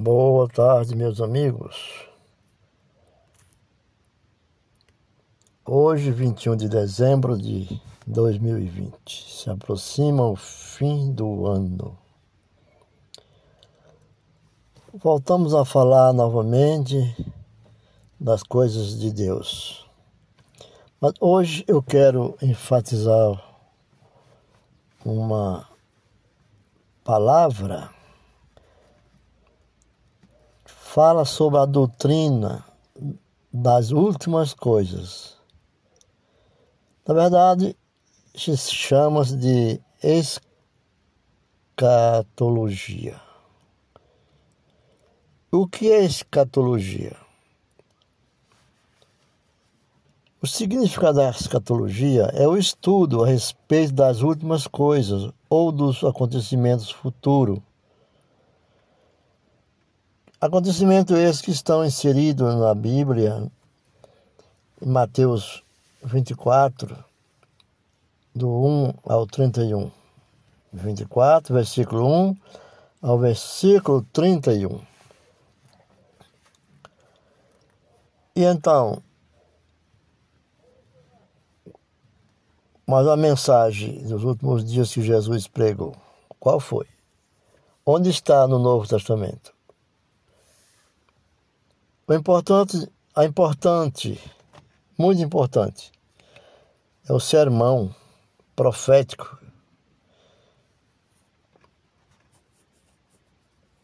Boa tarde, meus amigos. Hoje, 21 de dezembro de 2020, se aproxima o fim do ano. Voltamos a falar novamente das coisas de Deus. Mas hoje eu quero enfatizar uma palavra fala sobre a doutrina das últimas coisas. Na verdade, se chama de escatologia. O que é escatologia? O significado da escatologia é o estudo a respeito das últimas coisas ou dos acontecimentos futuros. Acontecimentos esses que estão inseridos na Bíblia, em Mateus 24, do 1 ao 31. 24, versículo 1 ao versículo 31. E então, mas a mensagem dos últimos dias que Jesus pregou, qual foi? Onde está no Novo Testamento? O importante, a importante, muito importante, é o sermão profético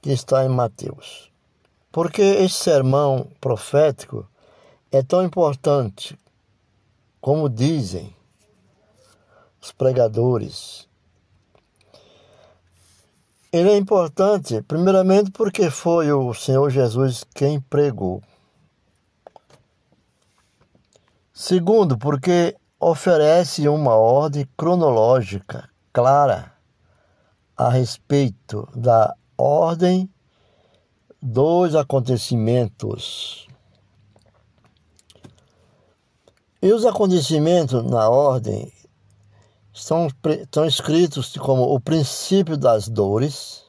que está em Mateus. Porque esse sermão profético é tão importante, como dizem os pregadores. Ele é importante, primeiramente, porque foi o Senhor Jesus quem pregou. Segundo, porque oferece uma ordem cronológica clara a respeito da ordem dos acontecimentos E os acontecimentos na ordem estão, estão escritos como o princípio das dores,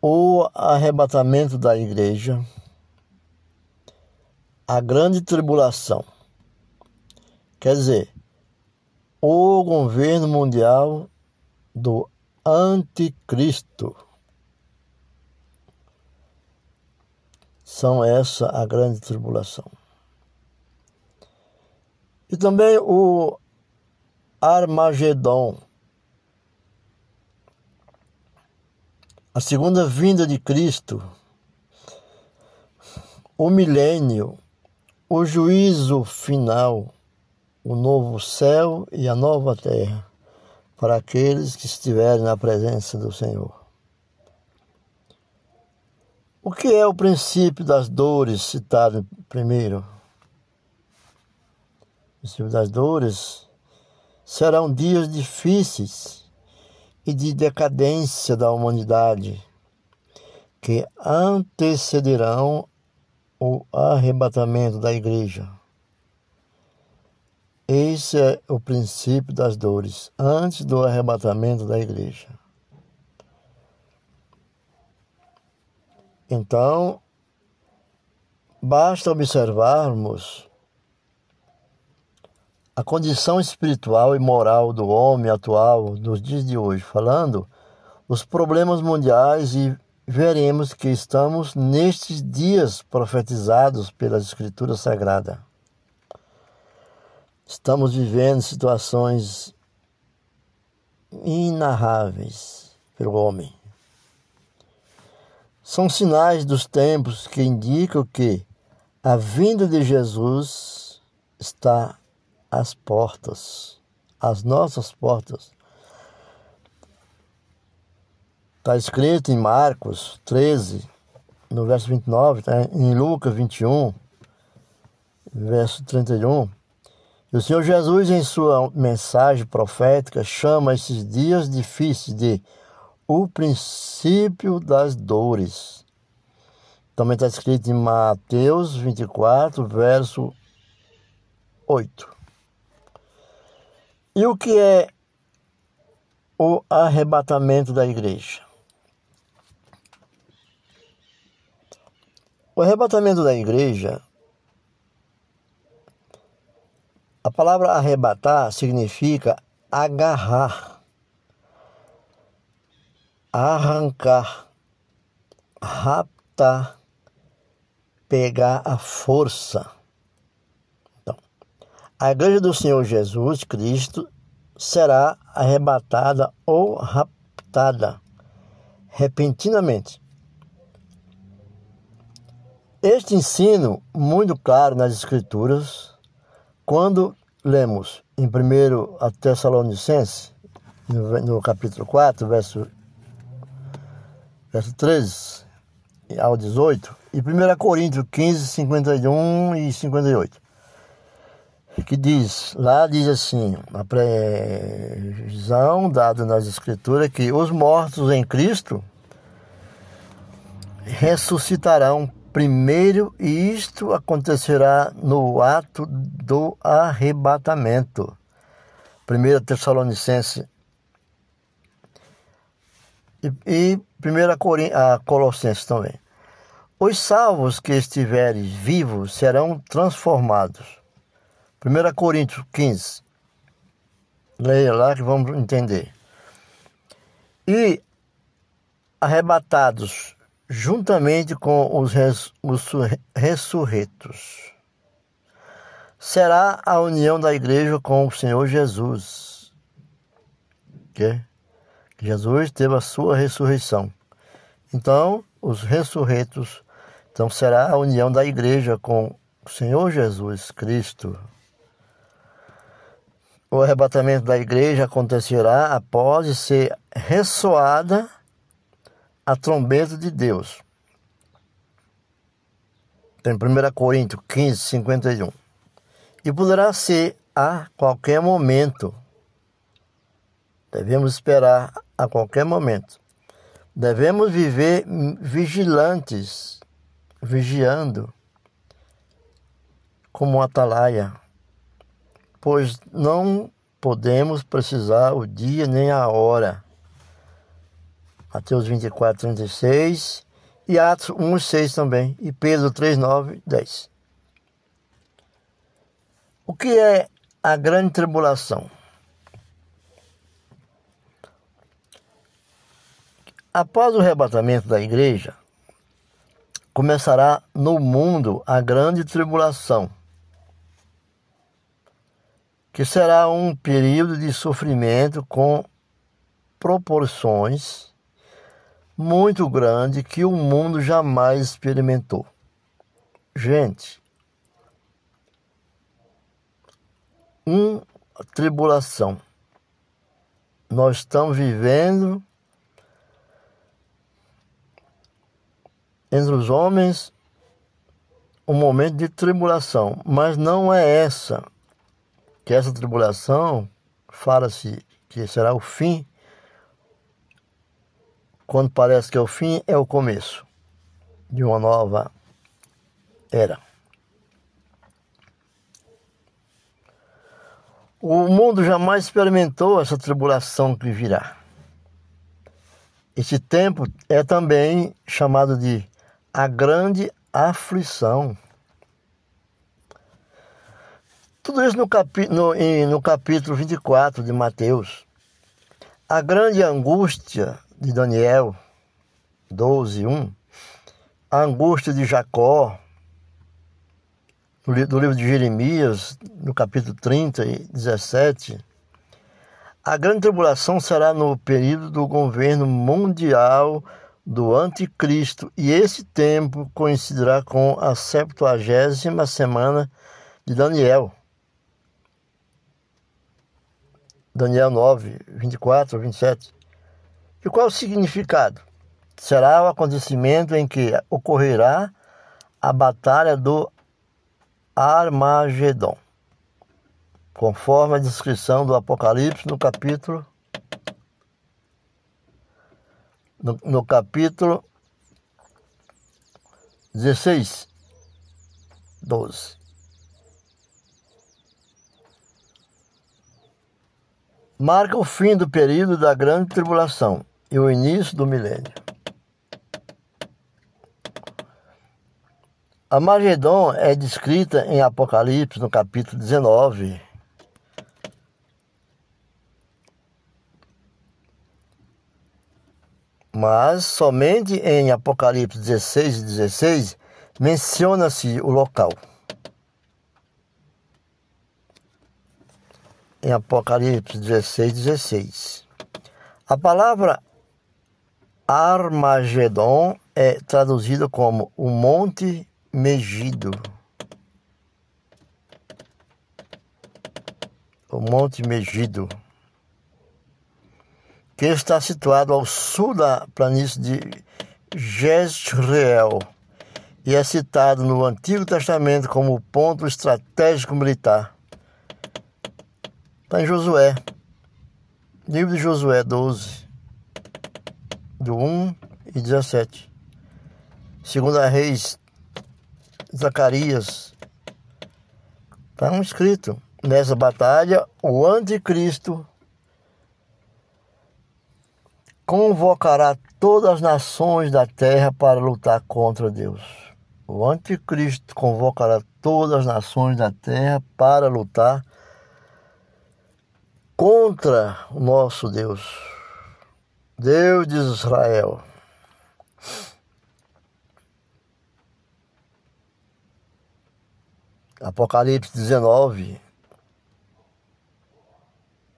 o arrebatamento da igreja, a grande tribulação. Quer dizer, o governo mundial do anticristo. são essa a grande tribulação. E também o Armagedon, a segunda vinda de Cristo, o milênio, o juízo final, o novo céu e a nova terra. Para aqueles que estiverem na presença do Senhor. O que é o princípio das dores citado primeiro? O princípio das dores serão dias difíceis e de decadência da humanidade que antecederão o arrebatamento da igreja. Esse é o princípio das dores, antes do arrebatamento da igreja. Então, basta observarmos a condição espiritual e moral do homem atual nos dias de hoje, falando os problemas mundiais e veremos que estamos nestes dias profetizados pelas Escrituras Sagradas. Estamos vivendo situações inarráveis pelo homem. São sinais dos tempos que indicam que a vinda de Jesus está às portas, às nossas portas. Está escrito em Marcos 13, no verso 29, tá? em Lucas 21, verso 31. E o Senhor Jesus, em sua mensagem profética, chama esses dias difíceis de o princípio das dores. Também está escrito em Mateus 24, verso 8. E o que é o arrebatamento da igreja? O arrebatamento da igreja, a palavra arrebatar significa agarrar, arrancar, raptar, pegar a força. A igreja do Senhor Jesus Cristo será arrebatada ou raptada repentinamente. Este ensino, muito claro nas Escrituras, quando lemos em 1 Tessalonicenses, no, no capítulo 4, verso, verso 13 ao 18, e 1 Coríntios 15, 51 e 58 que diz, lá diz assim, a previsão dada nas escrituras que os mortos em Cristo ressuscitarão primeiro e isto acontecerá no ato do arrebatamento. 1 Tessalonicense e, e 1 Colossenses também. Os salvos que estiverem vivos serão transformados 1 Coríntios 15. Leia lá que vamos entender. E arrebatados juntamente com os, res, os ressurretos. Será a união da igreja com o Senhor Jesus. Que Jesus teve a sua ressurreição. Então, os ressurretos, então será a união da igreja com o Senhor Jesus Cristo. O arrebatamento da igreja acontecerá após ser ressoada a trombeta de Deus. Tem 1 Coríntios 15, 51. E poderá ser a qualquer momento. Devemos esperar a qualquer momento. Devemos viver vigilantes, vigiando, como um atalaia pois não podemos precisar o dia nem a hora. Mateus 24, 36 e Atos 1, 6 também, e Pedro 3, 9, 10. O que é a grande tribulação? Após o arrebatamento da igreja, começará no mundo a grande tribulação que será um período de sofrimento com proporções muito grandes que o mundo jamais experimentou. Gente, uma tribulação. Nós estamos vivendo entre os homens um momento de tribulação, mas não é essa que essa tribulação fala-se que será o fim, quando parece que é o fim, é o começo de uma nova era. O mundo jamais experimentou essa tribulação que virá. Esse tempo é também chamado de a grande aflição. Tudo isso no, capi, no, em, no capítulo 24 de Mateus. A grande angústia de Daniel, 12, 1. A angústia de Jacó, do livro de Jeremias, no capítulo 30 e 17. A grande tribulação será no período do governo mundial do anticristo e esse tempo coincidirá com a septuagésima semana de Daniel. Daniel 9, 24, 27. E qual o significado? Será o acontecimento em que ocorrerá a batalha do Armagedon, conforme a descrição do Apocalipse no capítulo no, no capítulo 16, 12. Marca o fim do período da grande tribulação e o início do milênio. A Magedon é descrita em Apocalipse, no capítulo 19. Mas somente em Apocalipse 16 e 16 menciona-se o local. Em Apocalipse 16, 16. A palavra Armagedon é traduzida como o Monte Megido. O Monte Megido, que está situado ao sul da planície de Jezreel e é citado no Antigo Testamento como ponto estratégico militar. Está em Josué, livro de Josué 12, do 1 e 17. Segunda Reis, Zacarias. Está um escrito. Nessa batalha, o anticristo convocará todas as nações da terra para lutar contra Deus. O anticristo convocará todas as nações da terra para lutar contra o nosso Deus, Deus de Israel. Apocalipse 19,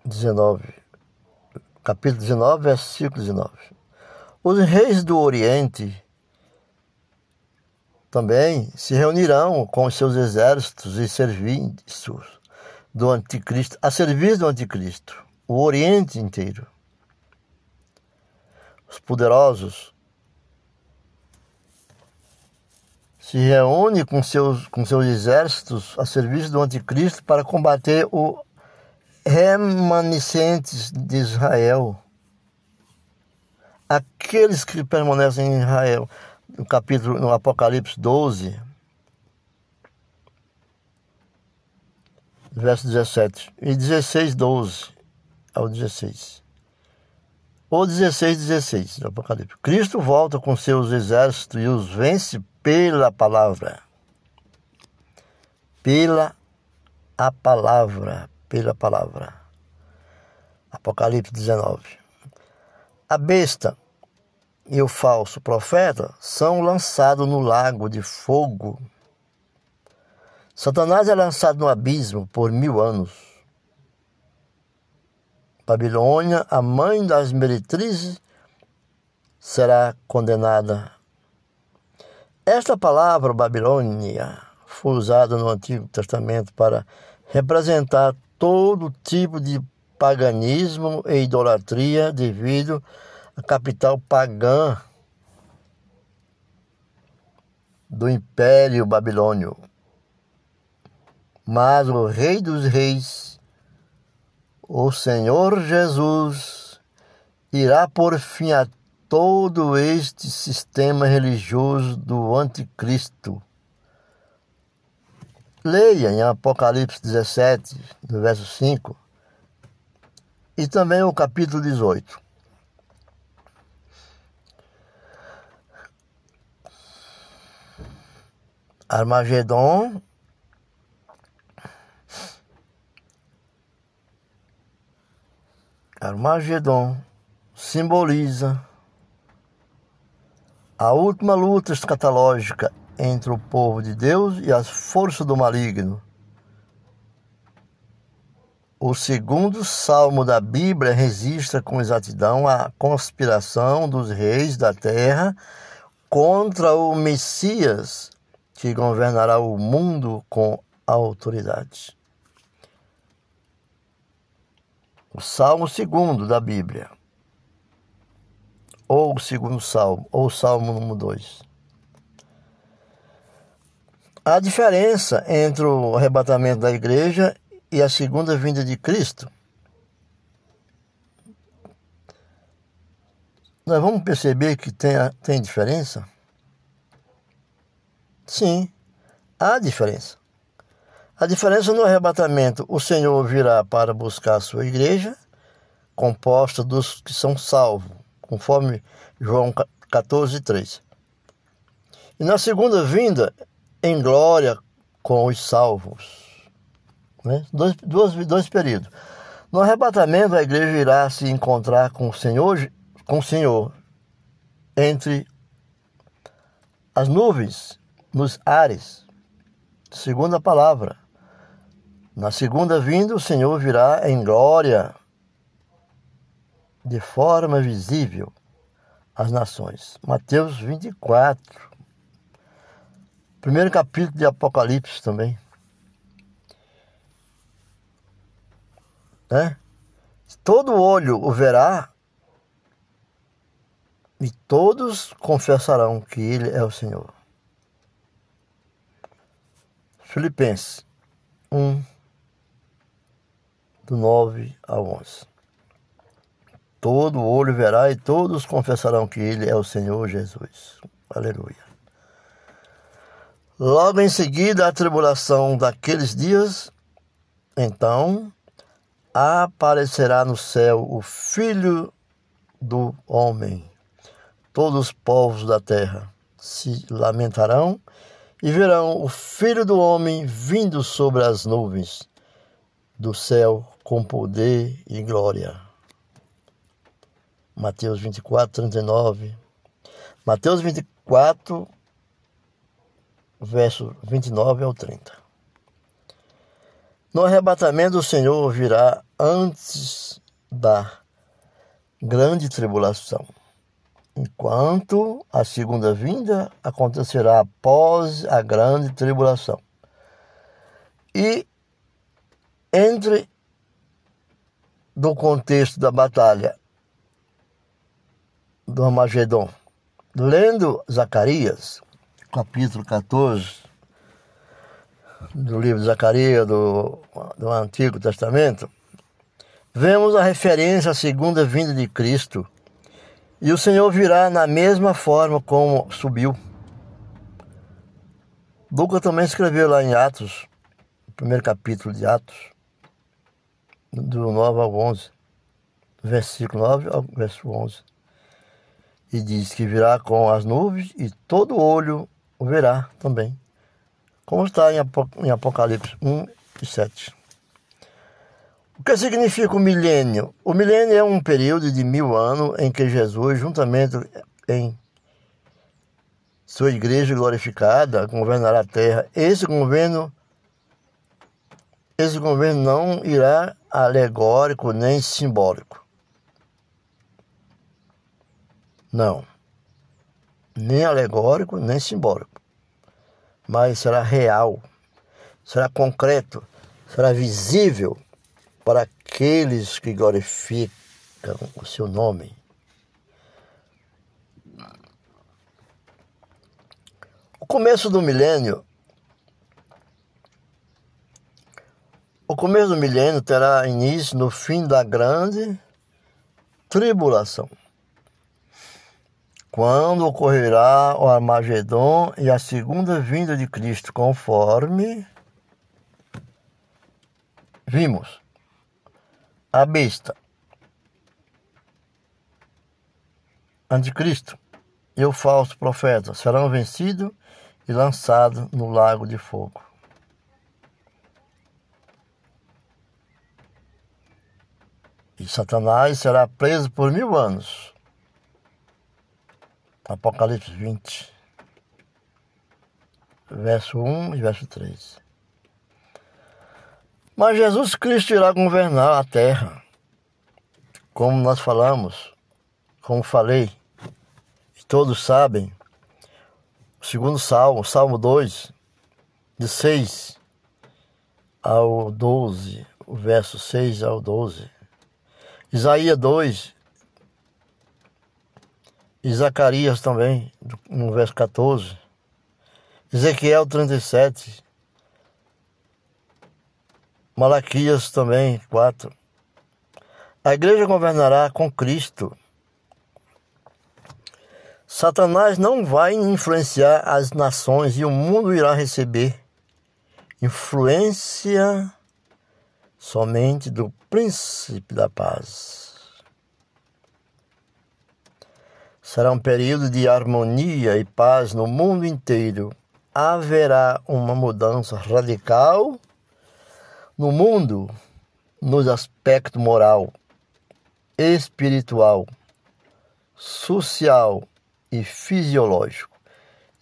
19, capítulo 19, versículo 19. Os reis do Oriente também se reunirão com seus exércitos e serviços do anticristo, a serviço do anticristo, o Oriente inteiro. Os poderosos se reúnem com seus, com seus exércitos a serviço do anticristo para combater o remanescentes de Israel, aqueles que permanecem em Israel no capítulo, no Apocalipse 12, verso 17, e 16, 12 ao 16. Ou 16, 16 do Apocalipse. Cristo volta com seus exércitos e os vence pela palavra. Pela a palavra, pela palavra. Apocalipse 19. A besta e o falso profeta são lançados no lago de fogo. Satanás é lançado no abismo por mil anos. Babilônia, a mãe das meretrizes, será condenada. Esta palavra Babilônia foi usada no Antigo Testamento para representar todo tipo de paganismo e idolatria devido a capital pagã do Império Babilônio. Mas o Rei dos Reis, o Senhor Jesus, irá por fim a todo este sistema religioso do Anticristo. Leia em Apocalipse 17, do verso 5, e também o capítulo 18. Armagedon Armagedon simboliza a última luta escatológica entre o povo de Deus e as forças do maligno. O segundo salmo da Bíblia registra com exatidão a conspiração dos reis da terra contra o Messias que governará o mundo com autoridade. O Salmo segundo da Bíblia, ou o segundo Salmo, ou o Salmo número 2. A diferença entre o arrebatamento da igreja e a segunda vinda de Cristo. Nós vamos perceber que tem, tem diferença? Sim, há diferença. A diferença no arrebatamento, o Senhor virá para buscar a sua igreja, composta dos que são salvos, conforme João 14, 3. E na segunda vinda, em glória com os salvos. Né? Dois, dois, dois períodos. No arrebatamento, a igreja irá se encontrar com o Senhor, com o Senhor entre as nuvens, nos ares. Segunda palavra. Na segunda vinda, o Senhor virá em glória, de forma visível, às nações. Mateus 24. Primeiro capítulo de Apocalipse também. Né? Todo olho o verá e todos confessarão que Ele é o Senhor. Filipenses 1, do 9 ao 11. Todo olho verá e todos confessarão que Ele é o Senhor Jesus. Aleluia. Logo em seguida, a tribulação daqueles dias, então aparecerá no céu o Filho do Homem. Todos os povos da terra se lamentarão e verão o Filho do Homem vindo sobre as nuvens do céu com poder e glória. Mateus 24, 39. Mateus 24, verso 29 ao 30. No arrebatamento, o Senhor virá antes da grande tribulação, enquanto a segunda vinda acontecerá após a grande tribulação. E entre do contexto da batalha do Armagedon, lendo Zacarias, capítulo 14 do livro de Zacarias do, do Antigo Testamento, vemos a referência à segunda vinda de Cristo. E o Senhor virá na mesma forma como subiu. Lucas também escreveu lá em Atos, primeiro capítulo de Atos, do 9 ao 11, versículo 9 ao verso 11. E diz que virá com as nuvens e todo olho o verá também, como está em Apocalipse 1 e 7. O que significa o milênio? O milênio é um período de mil anos em que Jesus, juntamente em sua igreja glorificada, governará a terra. Esse governo, esse governo não irá alegórico nem simbólico. Não nem alegórico, nem simbólico, mas será real, será concreto, será visível para aqueles que glorificam o seu nome. O começo do milênio O começo do milênio terá início no fim da grande tribulação quando ocorrerá o Armagedon e a segunda vinda de Cristo, conforme vimos. A besta, anticristo e o falso profeta serão vencidos e lançados no lago de fogo. E Satanás será preso por mil anos Apocalipse 20, verso 1 e verso 3. Mas Jesus Cristo irá governar a terra, como nós falamos, como falei, e todos sabem, segundo salmo, salmo 2, de 6 ao 12, o verso 6 ao 12. Isaías 2, e Zacarias também, no verso 14. Ezequiel 37. Malaquias também, 4. A igreja governará com Cristo. Satanás não vai influenciar as nações e o mundo irá receber influência somente do príncipe da paz. Será um período de harmonia e paz no mundo inteiro haverá uma mudança radical no mundo, nos aspectos moral, espiritual, social e fisiológico.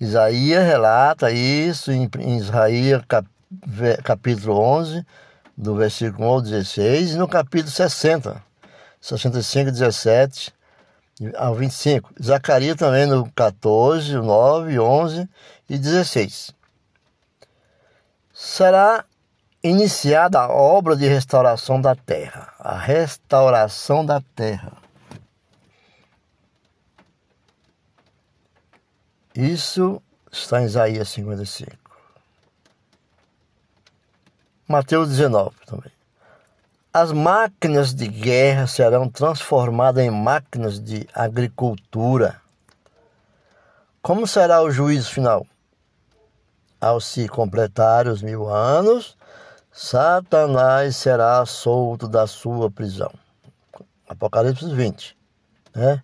Isaías relata isso em, Isaías capítulo 11, do versículo 1 ao 16, e no capítulo 60, 65, 17 ao 25. Zacarias também no 14, 9, 11 e 16. Será iniciada a obra de restauração da terra. A restauração da terra. Isso está em Isaías 55. Mateus 19 também. As máquinas de guerra serão transformadas em máquinas de agricultura. Como será o juízo final? Ao se completar os mil anos, Satanás será solto da sua prisão. Apocalipse 20, né?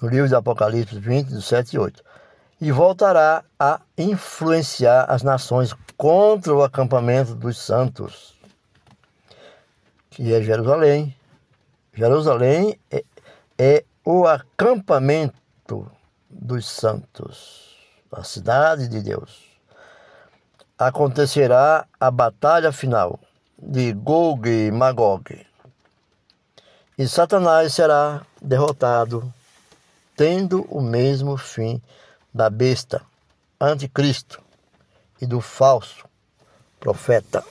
No livro de Apocalipse 20, do 7 e 8. E voltará a influenciar as nações contra o acampamento dos santos que é Jerusalém. Jerusalém é, é o acampamento dos santos, a cidade de Deus. Acontecerá a batalha final de Gog e Magog. E Satanás será derrotado, tendo o mesmo fim da besta, anticristo, e do falso profeta.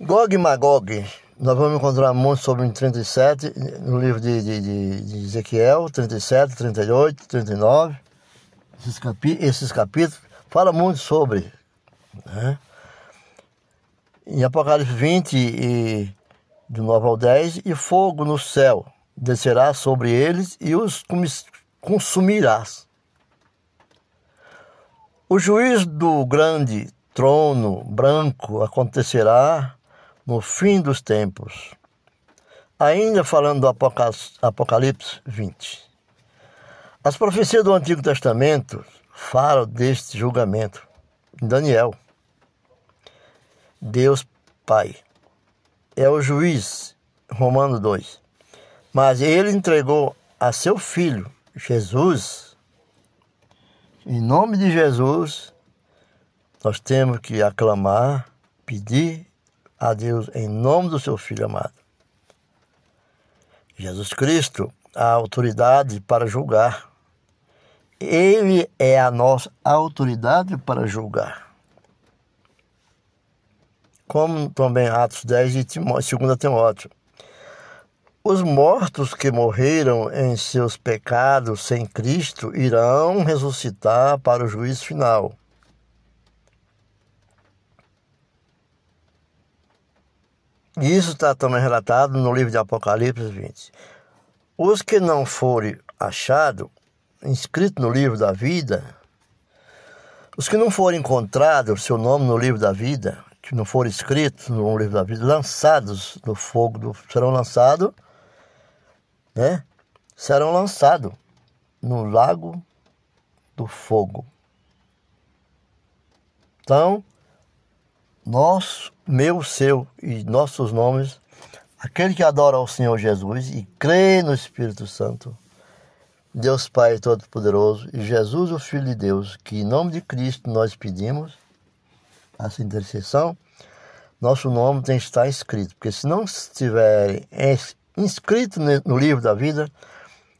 Gog e Magog, nós vamos encontrar muito sobre em 37, no livro de, de, de Ezequiel, 37, 38, 39. Esses, capi, esses capítulos falam muito sobre. Né? Em Apocalipse 20, e, do 9 ao 10, e fogo no céu descerá sobre eles e os consumirás. O juízo do grande trono branco acontecerá no fim dos tempos. Ainda falando do Apocalipse 20. As profecias do Antigo Testamento falam deste julgamento. Daniel, Deus Pai é o juiz, Romano 2. Mas ele entregou a seu filho, Jesus. Em nome de Jesus, nós temos que aclamar, pedir a Deus em nome do seu Filho amado. Jesus Cristo, a autoridade para julgar. Ele é a nossa autoridade para julgar. Como também Atos 10 e 2 Timóteo. Os mortos que morreram em seus pecados sem Cristo irão ressuscitar para o juízo final. Isso está também relatado no livro de Apocalipse 20. Os que não forem achados, inscritos no livro da vida, os que não forem encontrados, seu nome no livro da vida, que não forem escritos no livro da vida, lançados no fogo, do, serão lançados, né? Serão lançados no lago do fogo. Então, nosso, meu, seu e nossos nomes, aquele que adora ao Senhor Jesus e crê no Espírito Santo, Deus Pai Todo-Poderoso e Jesus, o Filho de Deus, que em nome de Cristo nós pedimos essa intercessão, nosso nome tem que estar escrito, porque se não estiverem inscritos no livro da vida,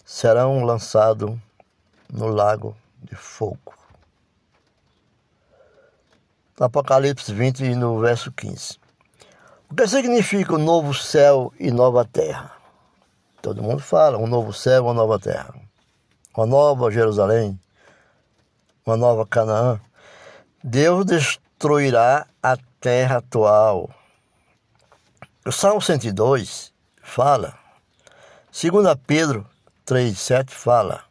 serão lançados no lago de fogo. Apocalipse 20, no verso 15. O que significa o novo céu e nova terra? Todo mundo fala, um novo céu uma nova terra. Uma nova Jerusalém, uma nova Canaã. Deus destruirá a terra atual. O Salmo 102 fala, 2 Pedro 3,7 fala,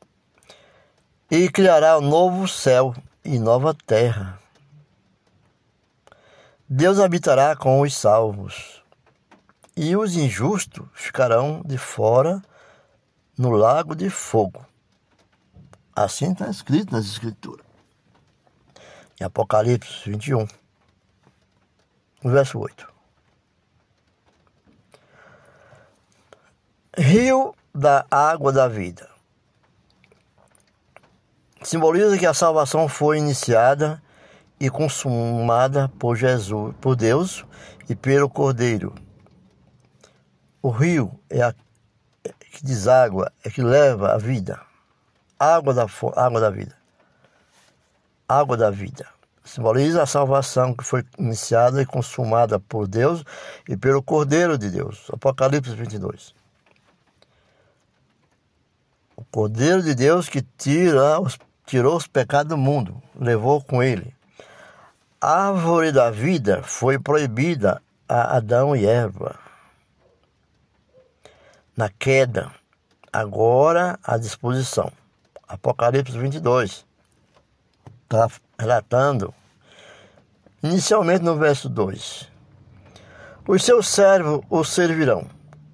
e criará um novo céu e nova terra Deus habitará com os salvos, e os injustos ficarão de fora no lago de fogo. Assim está escrito nas Escrituras. em Apocalipse 21, no verso 8. Rio da água da vida. Simboliza que a salvação foi iniciada e consumada por Jesus, por Deus e pelo Cordeiro. O rio é a que deságua, é que leva a vida. Água da, água da vida. Água da vida. Simboliza a salvação que foi iniciada e consumada por Deus e pelo Cordeiro de Deus. Apocalipse 22. O Cordeiro de Deus que tira os, tirou os pecados do mundo, levou com ele. A árvore da vida foi proibida a Adão e Eva na queda, agora à disposição. Apocalipse 22 está relatando, inicialmente no verso 2: Os seus servos o servirão,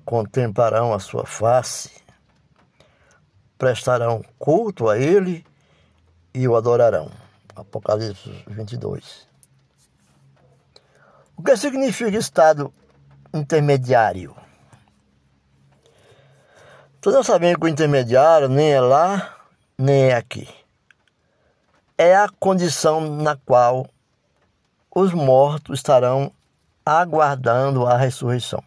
contemplarão a sua face, prestarão culto a ele e o adorarão. Apocalipse 22. O que significa estado intermediário? Todos sabemos que o intermediário nem é lá, nem é aqui. É a condição na qual os mortos estarão aguardando a ressurreição.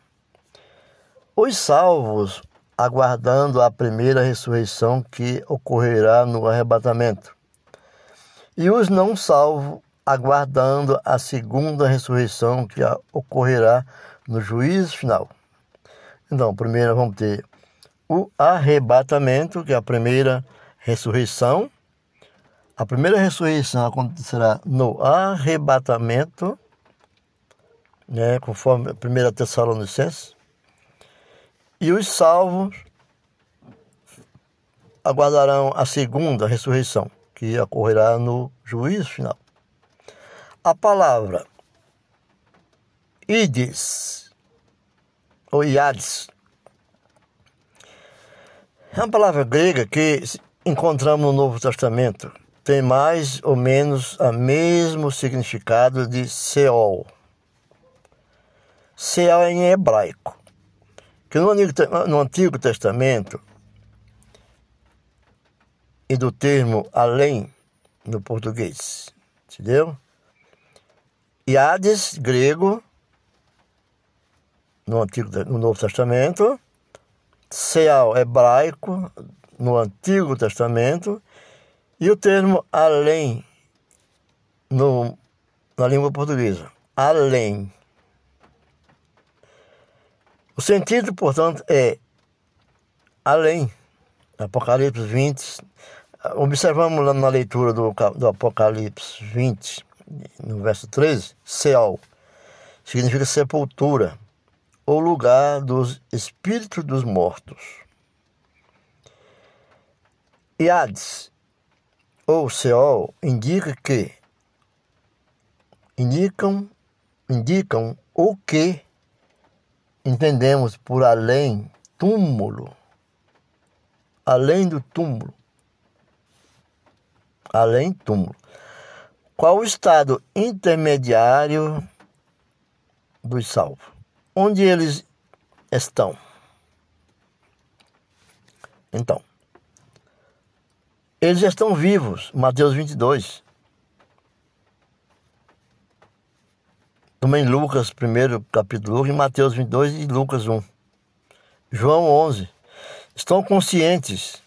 Os salvos aguardando a primeira ressurreição que ocorrerá no arrebatamento. E os não salvos aguardando a segunda ressurreição que ocorrerá no juízo final. Então, primeiro vamos ter o arrebatamento, que é a primeira ressurreição. A primeira ressurreição acontecerá no arrebatamento, né, conforme a primeira Tessalonicenses. E os salvos aguardarão a segunda ressurreição, que ocorrerá no juízo final. A palavra ides ou iades é uma palavra grega que encontramos no Novo Testamento. Tem mais ou menos o mesmo significado de Seol. Seol é em hebraico. Que no Antigo, no Antigo Testamento, e do termo além no português. Entendeu? E Hades, grego, no, Antigo, no Novo Testamento, Seal hebraico no Antigo Testamento e o termo além no, na língua portuguesa. Além. O sentido, portanto, é além. Apocalipse 20. Observamos lá na leitura do, do Apocalipse 20, no verso 13, Seal significa sepultura o lugar dos espíritos dos mortos. E Hades, ou Seol, indica que indicam, indicam o que entendemos por além túmulo, além do túmulo, além túmulo. Qual o estado intermediário dos salvos? onde eles estão. Então, eles já estão vivos, Mateus 22. Também Lucas, primeiro capítulo, e Mateus 22 e Lucas 1. João 11. Estão conscientes.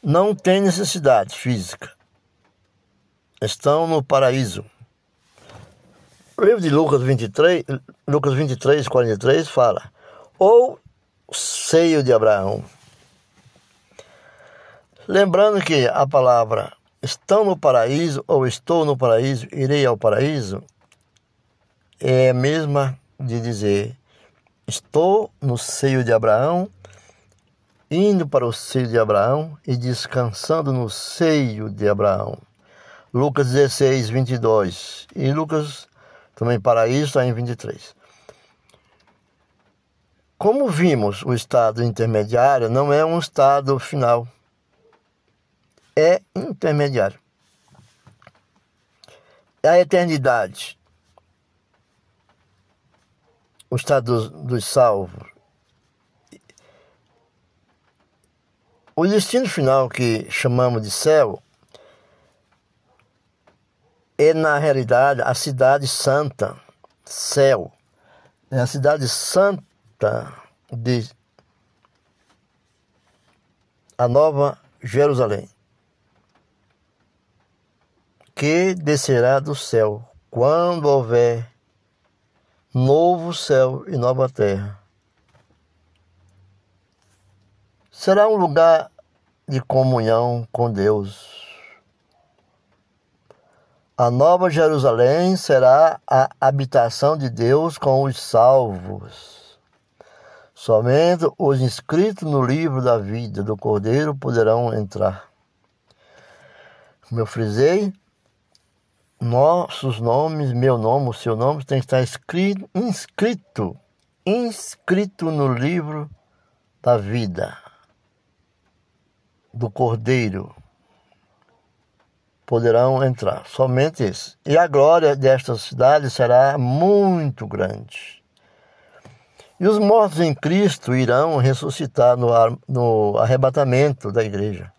Não têm necessidade física. Estão no paraíso. O livro de Lucas 23, Lucas 23, 43 fala: Ou seio de Abraão. Lembrando que a palavra estão no paraíso ou estou no paraíso, irei ao paraíso, é a mesma de dizer estou no seio de Abraão, indo para o seio de Abraão e descansando no seio de Abraão. Lucas 16, 22 e Lucas também paraíso está em 23. Como vimos, o estado intermediário não é um estado final, é intermediário. a eternidade, o estado dos, salvos, o destino final que chamamos de céu é na realidade a cidade santa, céu, é a cidade santa de a nova Jerusalém, que descerá do céu quando houver novo céu e nova terra. Será um lugar de comunhão com Deus a nova Jerusalém será a habitação de Deus com os salvos. Somente os inscritos no livro da vida do Cordeiro poderão entrar. Como eu frisei, nossos nomes, meu nome, o seu nome tem que estar escrito, inscrito, inscrito no livro da vida do Cordeiro poderão entrar, somente esses. E a glória desta cidade será muito grande. E os mortos em Cristo irão ressuscitar no, no arrebatamento da igreja.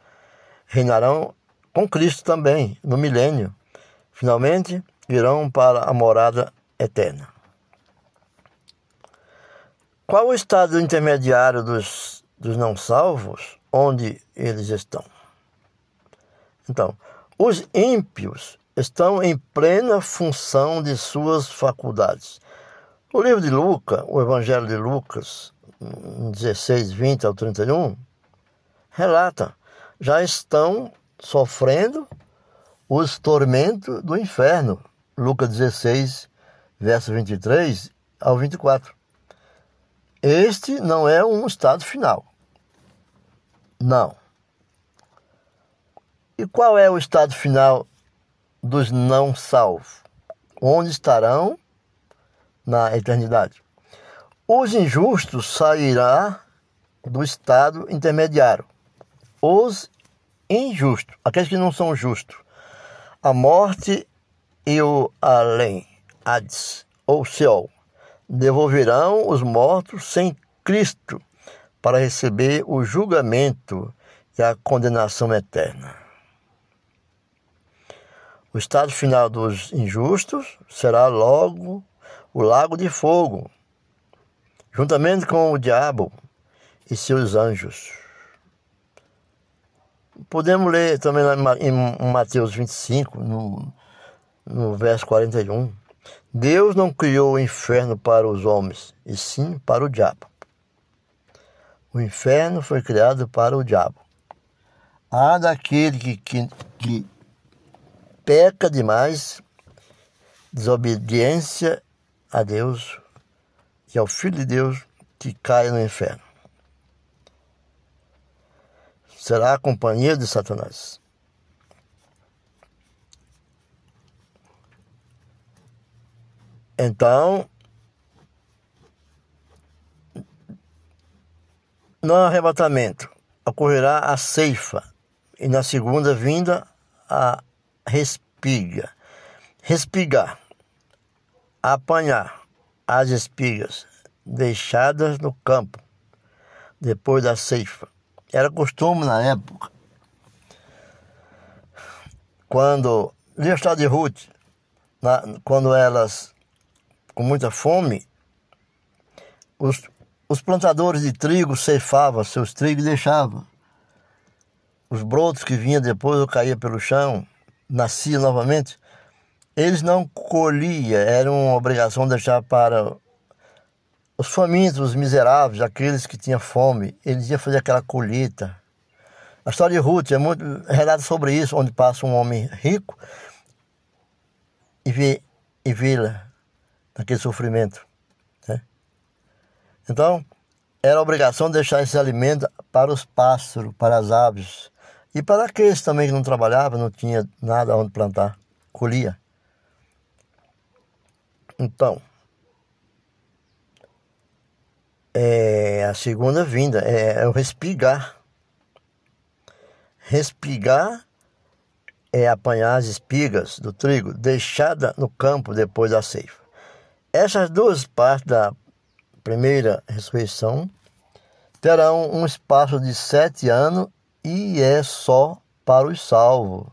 Reinarão com Cristo também, no milênio. Finalmente, irão para a morada eterna. Qual o estado intermediário dos, dos não salvos? Onde eles estão? Então, os ímpios estão em plena função de suas faculdades. O livro de Lucas, o Evangelho de Lucas, 16, 20 ao 31, relata, já estão sofrendo os tormentos do inferno. Lucas 16, verso 23 ao 24. Este não é um estado final. Não. E qual é o estado final dos não salvos? Onde estarão na eternidade? Os injustos sairá do estado intermediário. Os injustos, aqueles que não são justos, a morte e o além, Hades ou Seol, devolverão os mortos sem Cristo para receber o julgamento e a condenação eterna. O estado final dos injustos será logo o lago de fogo, juntamente com o diabo e seus anjos. Podemos ler também em Mateus 25, no, no verso 41. Deus não criou o inferno para os homens, e sim para o diabo. O inferno foi criado para o diabo. Há daquele que, que, que peca demais, desobediência a Deus e ao Filho de Deus que cai no inferno. Será a companhia de Satanás. Então, no arrebatamento ocorrerá a ceifa e na segunda vinda a respiga. Respigar. Apanhar as espigas deixadas no campo depois da ceifa. Era costume na época. Quando, estado de Ruth, na, quando elas, com muita fome, os, os plantadores de trigo ceifavam seus trigos e deixavam. Os brotos que vinham depois ou caía pelo chão, nascia novamente, eles não colhiam, era uma obrigação deixar para os famintos, os miseráveis, aqueles que tinham fome, eles iam fazer aquela colheita. A história de Ruth é muito relata sobre isso, onde passa um homem rico e vê e vê-la naquele sofrimento. Né? Então, era obrigação deixar esse alimento para os pássaros, para as aves, e para aqueles também que não trabalhavam, não tinha nada onde plantar, colhia. Então, é a segunda vinda, é, é o respigar. Respigar é apanhar as espigas do trigo deixada no campo depois da ceifa. Essas duas partes da primeira ressurreição terão um espaço de sete anos e é só para os salvos.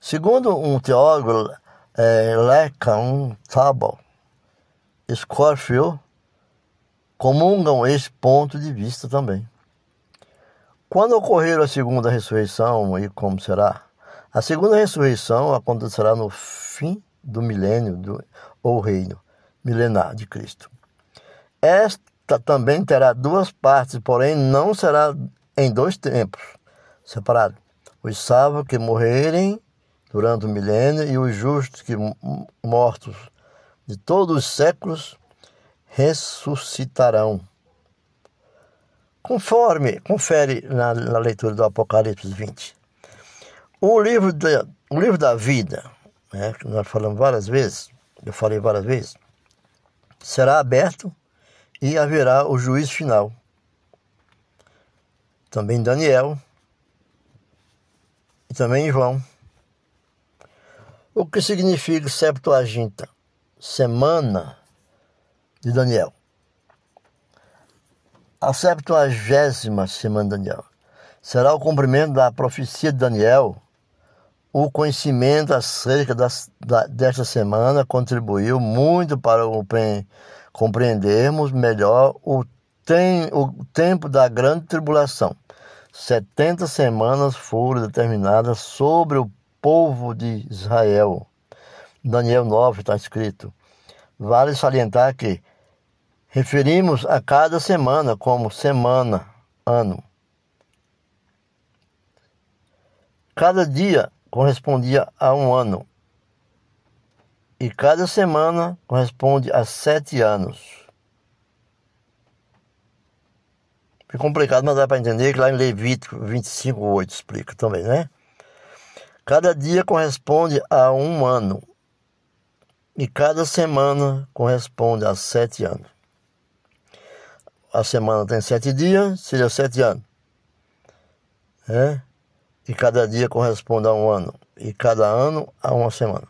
Segundo um teólogo, é, Lecan Tabal, Scorfield, comungam esse ponto de vista também. Quando ocorrer a segunda ressurreição e como será? A segunda ressurreição acontecerá no fim do milênio do, ou reino milenar de Cristo. Esta também terá duas partes, porém não será em dois tempos separados. Os salvos que morrerem durante o milênio e os justos que mortos de todos os séculos ressuscitarão. Conforme, confere na, na leitura do Apocalipse 20. O livro, de, o livro da vida, né, que nós falamos várias vezes, eu falei várias vezes, será aberto e haverá o juízo final. Também Daniel e também João. O que significa Septuaginta? Semana de Daniel. A septuagésima semana de Daniel será o cumprimento da profecia de Daniel. O conhecimento acerca das, da, desta semana contribuiu muito para compreendermos melhor o, tem, o tempo da grande tribulação. 70 semanas foram determinadas sobre o povo de Israel. Daniel 9 está escrito. Vale salientar que referimos a cada semana como semana, ano. Cada dia correspondia a um ano. E cada semana corresponde a sete anos. É complicado, mas dá para entender que lá em Levítico 25, 8 explica também, né? Cada dia corresponde a um ano. E cada semana corresponde a sete anos a semana tem sete dias, seria sete anos. É? E cada dia corresponde a um ano. E cada ano a uma semana.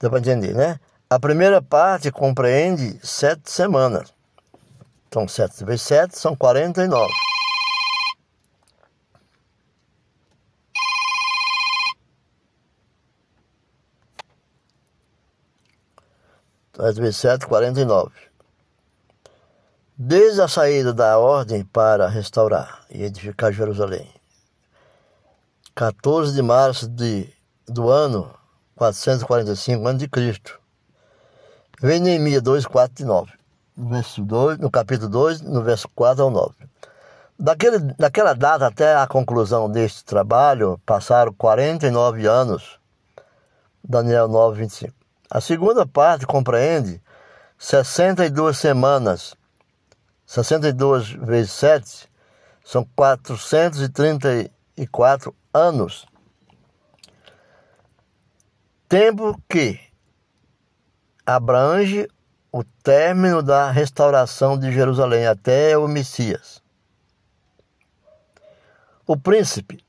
Dá para entender, né? A primeira parte compreende sete semanas. Então, sete vezes sete são quarenta e nove. Vezes sete, quarenta e nove. Desde a saída da ordem para restaurar e edificar Jerusalém, 14 de março de, do ano 445 a.C., vem Neemias 2, 4 e 9, no, verso 2, no capítulo 2, no verso 4 ao 9. Daquele, daquela data até a conclusão deste trabalho, passaram 49 anos, Daniel 9, 25. A segunda parte compreende 62 semanas 62 vezes 7 são 434 anos. Tempo que abrange o término da restauração de Jerusalém até o Messias. O príncipe,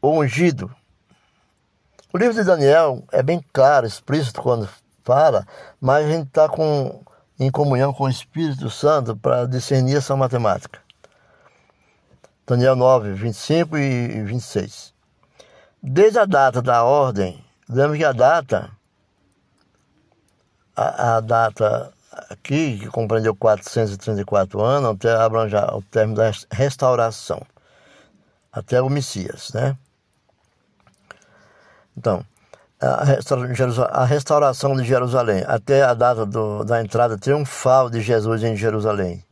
o ungido. O livro de Daniel é bem claro, explícito quando fala, mas a gente está com em comunhão com o Espírito Santo para discernir essa matemática. Daniel 9, 25 e 26. Desde a data da ordem, lembra que a data, a, a data aqui, que compreendeu 434 anos, até abranjar o termo da restauração, até o Messias, né? Então, a restauração de Jerusalém, até a data do, da entrada triunfal de Jesus em Jerusalém.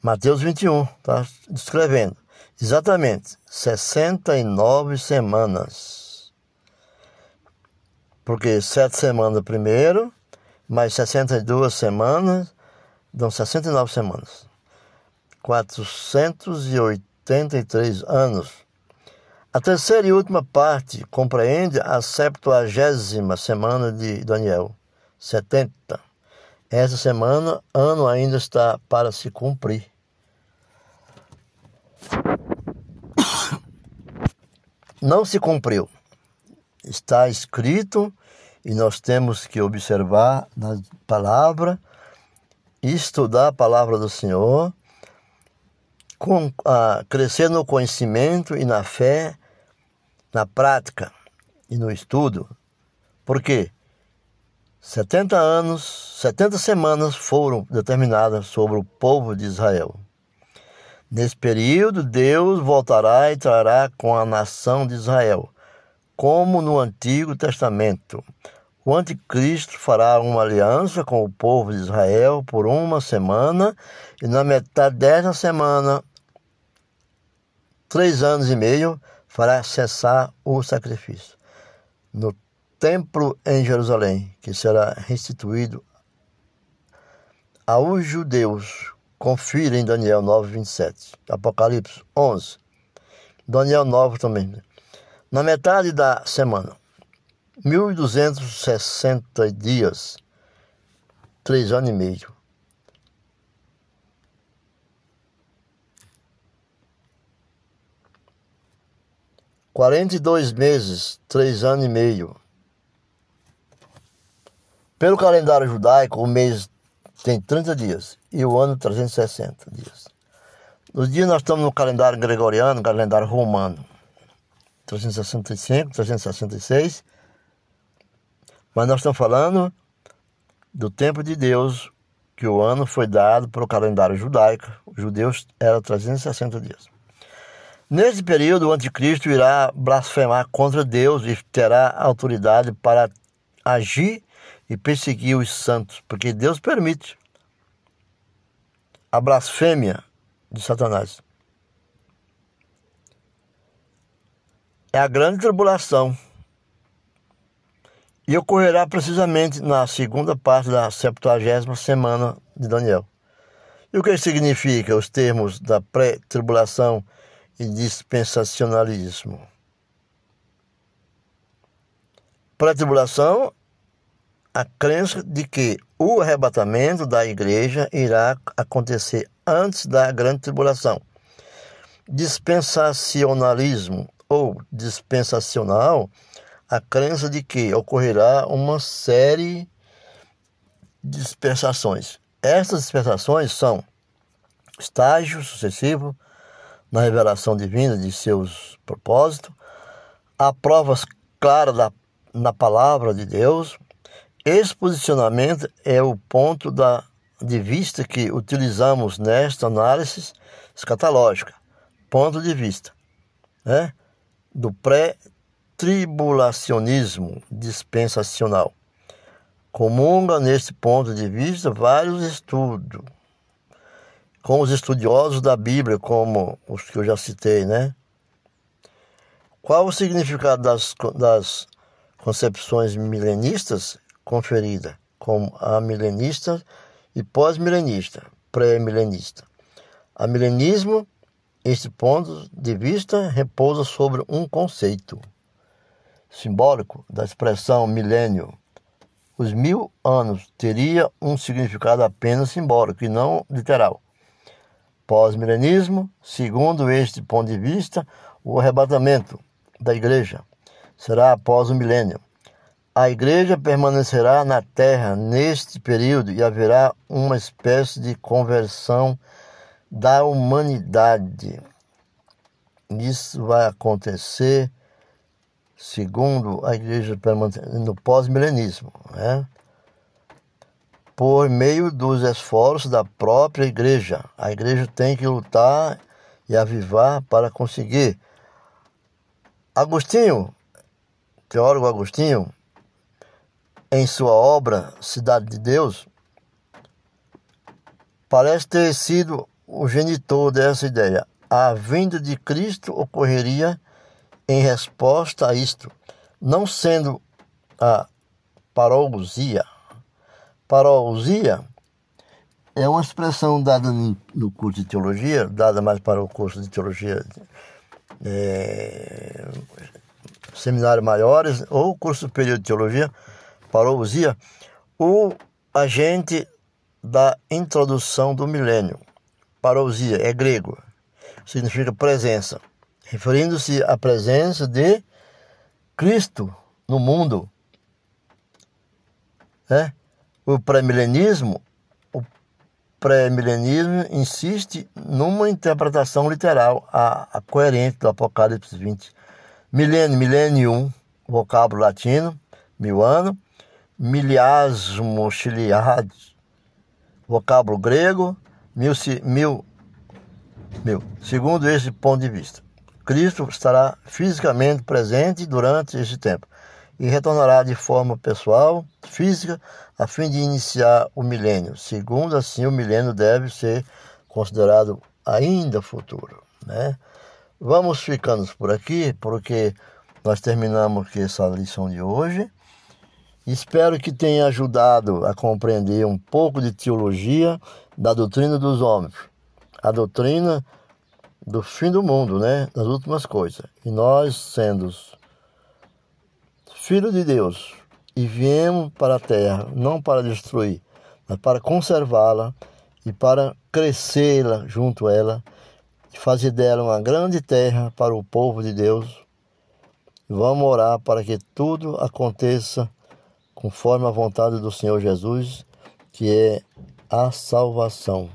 Mateus 21, está descrevendo. Exatamente, 69 semanas. Porque sete semanas primeiro, mais 62 semanas, dão 69 semanas. 483 anos a terceira e última parte compreende a septuagésima semana de Daniel, 70. Essa semana, ano ainda está para se cumprir. não se cumpriu. Está escrito e nós temos que observar na palavra, estudar a palavra do Senhor, com, a, crescer no conhecimento e na fé, na prática e no estudo. Por quê? 70 anos, 70 semanas foram determinadas sobre o povo de Israel. Nesse período, Deus voltará e trará com a nação de Israel, como no Antigo Testamento. O anticristo fará uma aliança com o povo de Israel por uma semana, e na metade dessa semana, três anos e meio, fará cessar o sacrifício. No templo em Jerusalém, que será restituído aos judeus. Confira em Daniel 9, 27. Apocalipse 11. Daniel 9 também. Na metade da semana, 1260 dias, três anos e meio. Quarenta e dois meses, três anos e meio. Pelo calendário judaico, o mês tem 30 dias e o ano 360 dias. Nos dias nós estamos no calendário gregoriano, calendário romano. 365, 366. Mas nós estamos falando do tempo de Deus, que o ano foi dado para o calendário judaico. Os judeus eram 360 dias. Nesse período, o anticristo irá blasfemar contra Deus e terá autoridade para agir e perseguir os santos, porque Deus permite a blasfêmia de Satanás. É a grande tribulação. E ocorrerá precisamente na segunda parte da 70 semana de Daniel. E o que significa os termos da pré-tribulação e dispensacionalismo? Pré-tribulação a crença de que o arrebatamento da igreja irá acontecer antes da grande tribulação. Dispensacionalismo ou dispensacional, a crença de que ocorrerá uma série de dispensações. Essas dispensações são estágios sucessivos na revelação divina de seus propósitos, há provas claras da, na palavra de Deus, esse posicionamento é o ponto da, de vista que utilizamos nesta análise escatológica. Ponto de vista né, do pré-tribulacionismo dispensacional. Comunga neste ponto de vista vários estudos, com os estudiosos da Bíblia, como os que eu já citei, né? Qual o significado das, das concepções milenistas conferida como a milenista e pós-milenista, pré-milenista. A milenismo, este ponto de vista repousa sobre um conceito simbólico da expressão milênio. Os mil anos teria um significado apenas simbólico e não literal. Pós-milenismo, segundo este ponto de vista, o arrebatamento da igreja será após o milênio. A igreja permanecerá na terra neste período e haverá uma espécie de conversão da humanidade. Isso vai acontecer, segundo a igreja no pós-milenismo, né? por meio dos esforços da própria igreja. A igreja tem que lutar e avivar para conseguir. Agostinho, teólogo Agostinho, em sua obra Cidade de Deus, parece ter sido o genitor dessa ideia. A vinda de Cristo ocorreria em resposta a isto, não sendo a parousia. Parousia é uma expressão dada no curso de teologia, dada mais para o curso de teologia é, seminário maiores ou curso superior de teologia, parousia, o agente da introdução do milênio. Parousia é grego, significa presença, referindo-se à presença de Cristo no mundo. Né? O pré-milenismo o pré-milenismo insiste numa interpretação literal, a, a coerente do Apocalipse 20. Milênio, milênio, vocábulo latino, mil ano. Miliasmo, chiliad, vocábulo grego, mil, mil, mil. Segundo esse ponto de vista, Cristo estará fisicamente presente durante esse tempo e retornará de forma pessoal, física, a fim de iniciar o milênio. Segundo assim, o milênio deve ser considerado ainda futuro. Né? Vamos ficando por aqui, porque nós terminamos aqui essa lição de hoje. Espero que tenha ajudado a compreender um pouco de teologia da doutrina dos homens, a doutrina do fim do mundo, né? Das últimas coisas. E nós, sendo filhos de Deus, e viemos para a terra, não para destruir, mas para conservá-la e para crescê-la junto a ela, e fazer dela uma grande terra para o povo de Deus. Vamos orar para que tudo aconteça conforme a vontade do Senhor Jesus, que é a salvação.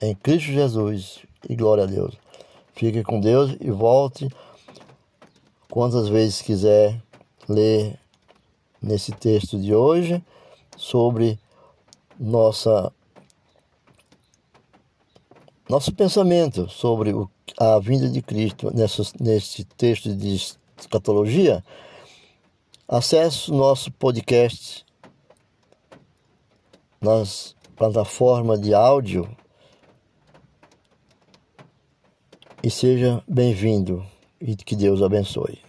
Em Cristo Jesus. E glória a Deus. Fique com Deus e volte quantas vezes quiser ler nesse texto de hoje sobre nossa nosso pensamento sobre a vinda de Cristo nessa, nesse texto de escatologia. Acesse o nosso podcast nas plataformas de áudio e seja bem-vindo e que Deus abençoe.